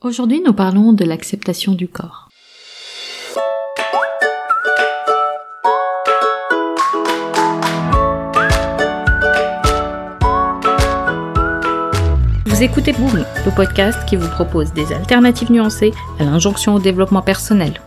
Aujourd'hui, nous parlons de l'acceptation du corps. Vous écoutez Boom, le podcast qui vous propose des alternatives nuancées à l'injonction au développement personnel.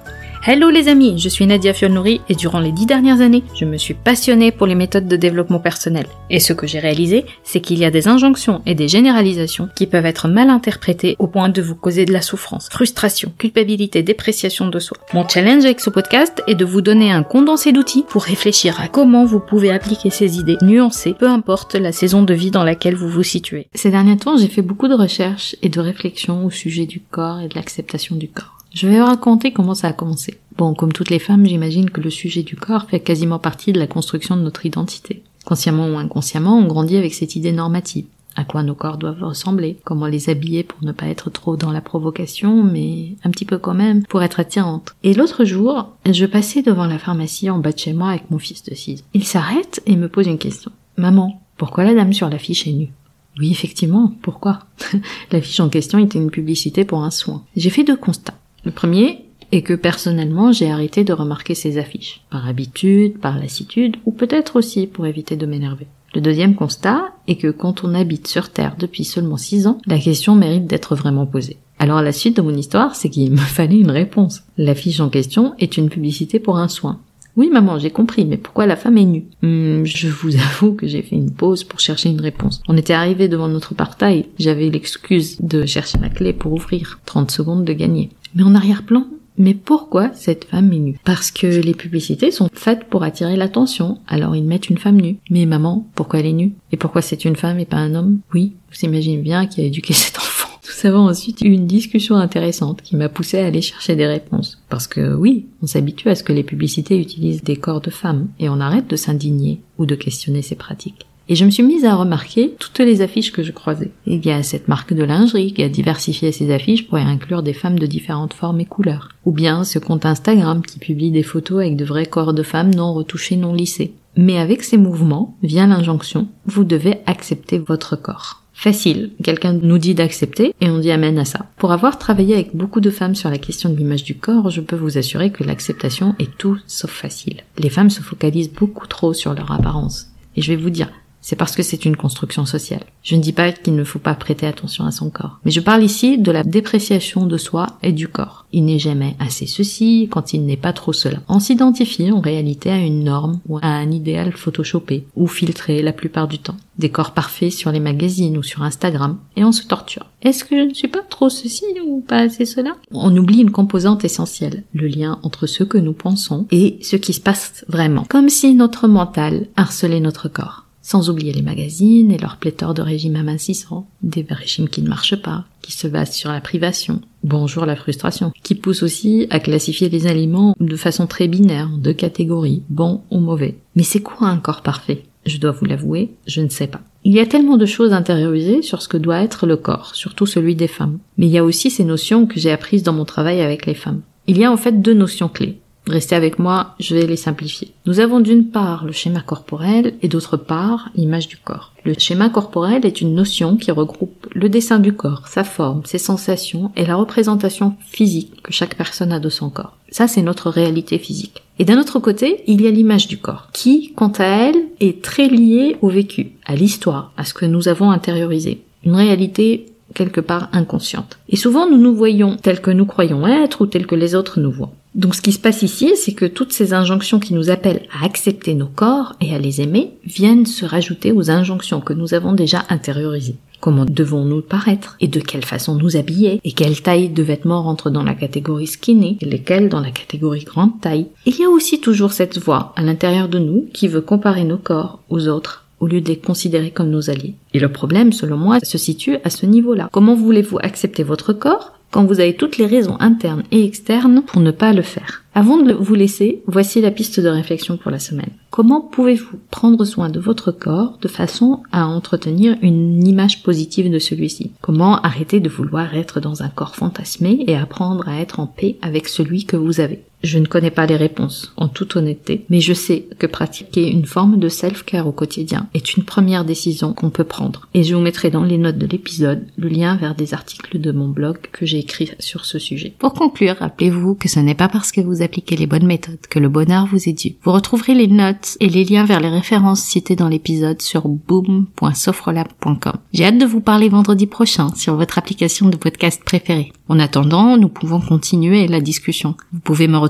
Hello les amis, je suis Nadia Fiolnouri et durant les dix dernières années, je me suis passionnée pour les méthodes de développement personnel. Et ce que j'ai réalisé, c'est qu'il y a des injonctions et des généralisations qui peuvent être mal interprétées au point de vous causer de la souffrance, frustration, culpabilité, dépréciation de soi. Mon challenge avec ce podcast est de vous donner un condensé d'outils pour réfléchir à comment vous pouvez appliquer ces idées nuancées, peu importe la saison de vie dans laquelle vous vous situez. Ces derniers temps, j'ai fait beaucoup de recherches et de réflexions au sujet du corps et de l'acceptation du corps. Je vais vous raconter comment ça a commencé. Bon, comme toutes les femmes, j'imagine que le sujet du corps fait quasiment partie de la construction de notre identité. Consciemment ou inconsciemment, on grandit avec cette idée normative. À quoi nos corps doivent ressembler, comment les habiller pour ne pas être trop dans la provocation, mais un petit peu quand même, pour être attirante. Et l'autre jour, je passais devant la pharmacie en bas de chez moi avec mon fils de 6 Il s'arrête et me pose une question. Maman, pourquoi la dame sur l'affiche est nue? Oui, effectivement, pourquoi? L'affiche en question était une publicité pour un soin. J'ai fait deux constats. Le premier est que personnellement j'ai arrêté de remarquer ces affiches, par habitude, par lassitude, ou peut-être aussi pour éviter de m'énerver. Le deuxième constat est que quand on habite sur Terre depuis seulement six ans, la question mérite d'être vraiment posée. Alors la suite de mon histoire, c'est qu'il me fallait une réponse. L'affiche en question est une publicité pour un soin. Oui, maman, j'ai compris, mais pourquoi la femme est nue? Hmm, Je vous avoue que j'ai fait une pause pour chercher une réponse. On était arrivé devant notre portail, j'avais l'excuse de chercher la clé pour ouvrir. 30 secondes de gagner. Mais en arrière-plan, mais pourquoi cette femme est nue? Parce que les publicités sont faites pour attirer l'attention, alors ils mettent une femme nue. Mais maman, pourquoi elle est nue? Et pourquoi c'est une femme et pas un homme? Oui, vous imaginez bien qui a éduqué cet enfant. Nous avons ensuite eu une discussion intéressante qui m'a poussé à aller chercher des réponses. Parce que oui, on s'habitue à ce que les publicités utilisent des corps de femmes et on arrête de s'indigner ou de questionner ces pratiques. Et je me suis mise à remarquer toutes les affiches que je croisais. Il y a cette marque de lingerie qui a diversifié ses affiches pour y inclure des femmes de différentes formes et couleurs. Ou bien ce compte Instagram qui publie des photos avec de vrais corps de femmes non retouchés, non lissés. Mais avec ces mouvements vient l'injonction, vous devez accepter votre corps. Facile, quelqu'un nous dit d'accepter et on dit amène à ça. Pour avoir travaillé avec beaucoup de femmes sur la question de l'image du corps, je peux vous assurer que l'acceptation est tout sauf facile. Les femmes se focalisent beaucoup trop sur leur apparence. Et je vais vous dire, c'est parce que c'est une construction sociale. Je ne dis pas qu'il ne faut pas prêter attention à son corps, mais je parle ici de la dépréciation de soi et du corps. Il n'est jamais assez ceci quand il n'est pas trop cela. On s'identifie en réalité à une norme ou à un idéal photoshopé ou filtré la plupart du temps. Des corps parfaits sur les magazines ou sur Instagram et on se torture. Est-ce que je ne suis pas trop ceci ou pas assez cela? On oublie une composante essentielle, le lien entre ce que nous pensons et ce qui se passe vraiment. Comme si notre mental harcelait notre corps. Sans oublier les magazines et leur pléthore de régimes amincissants, des régimes qui ne marchent pas, qui se basent sur la privation, bonjour la frustration, qui poussent aussi à classifier les aliments de façon très binaire, de catégories, bon ou mauvais. Mais c'est quoi un corps parfait? Je dois vous l'avouer, je ne sais pas. Il y a tellement de choses intériorisées sur ce que doit être le corps, surtout celui des femmes. Mais il y a aussi ces notions que j'ai apprises dans mon travail avec les femmes. Il y a en fait deux notions clés. Restez avec moi, je vais les simplifier. Nous avons d'une part le schéma corporel et d'autre part l'image du corps. Le schéma corporel est une notion qui regroupe le dessin du corps, sa forme, ses sensations et la représentation physique que chaque personne a de son corps. Ça, c'est notre réalité physique. Et d'un autre côté, il y a l'image du corps, qui, quant à elle, est très liée au vécu, à l'histoire, à ce que nous avons intériorisé. Une réalité quelque part inconsciente. Et souvent, nous nous voyons tels que nous croyons être ou tels que les autres nous voient. Donc ce qui se passe ici, c'est que toutes ces injonctions qui nous appellent à accepter nos corps et à les aimer viennent se rajouter aux injonctions que nous avons déjà intériorisées. Comment devons-nous paraître et de quelle façon nous habiller et quelle taille de vêtements rentre dans la catégorie skinny et lesquels dans la catégorie grande taille. Il y a aussi toujours cette voix à l'intérieur de nous qui veut comparer nos corps aux autres au lieu de les considérer comme nos alliés. Et le problème, selon moi, se situe à ce niveau-là. Comment voulez-vous accepter votre corps quand vous avez toutes les raisons internes et externes pour ne pas le faire. Avant de vous laisser, voici la piste de réflexion pour la semaine. Comment pouvez-vous prendre soin de votre corps de façon à entretenir une image positive de celui-ci? Comment arrêter de vouloir être dans un corps fantasmé et apprendre à être en paix avec celui que vous avez? Je ne connais pas les réponses, en toute honnêteté, mais je sais que pratiquer une forme de self-care au quotidien est une première décision qu'on peut prendre. Et je vous mettrai dans les notes de l'épisode le lien vers des articles de mon blog que j'ai écrit sur ce sujet. Pour conclure, rappelez-vous que ce n'est pas parce que vous appliquez les bonnes méthodes que le bonheur vous est dû. Vous retrouverez les notes et les liens vers les références citées dans l'épisode sur boom.sofrelab.com. J'ai hâte de vous parler vendredi prochain sur votre application de podcast préférée. En attendant, nous pouvons continuer la discussion. Vous pouvez me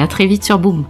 à très vite sur Boom.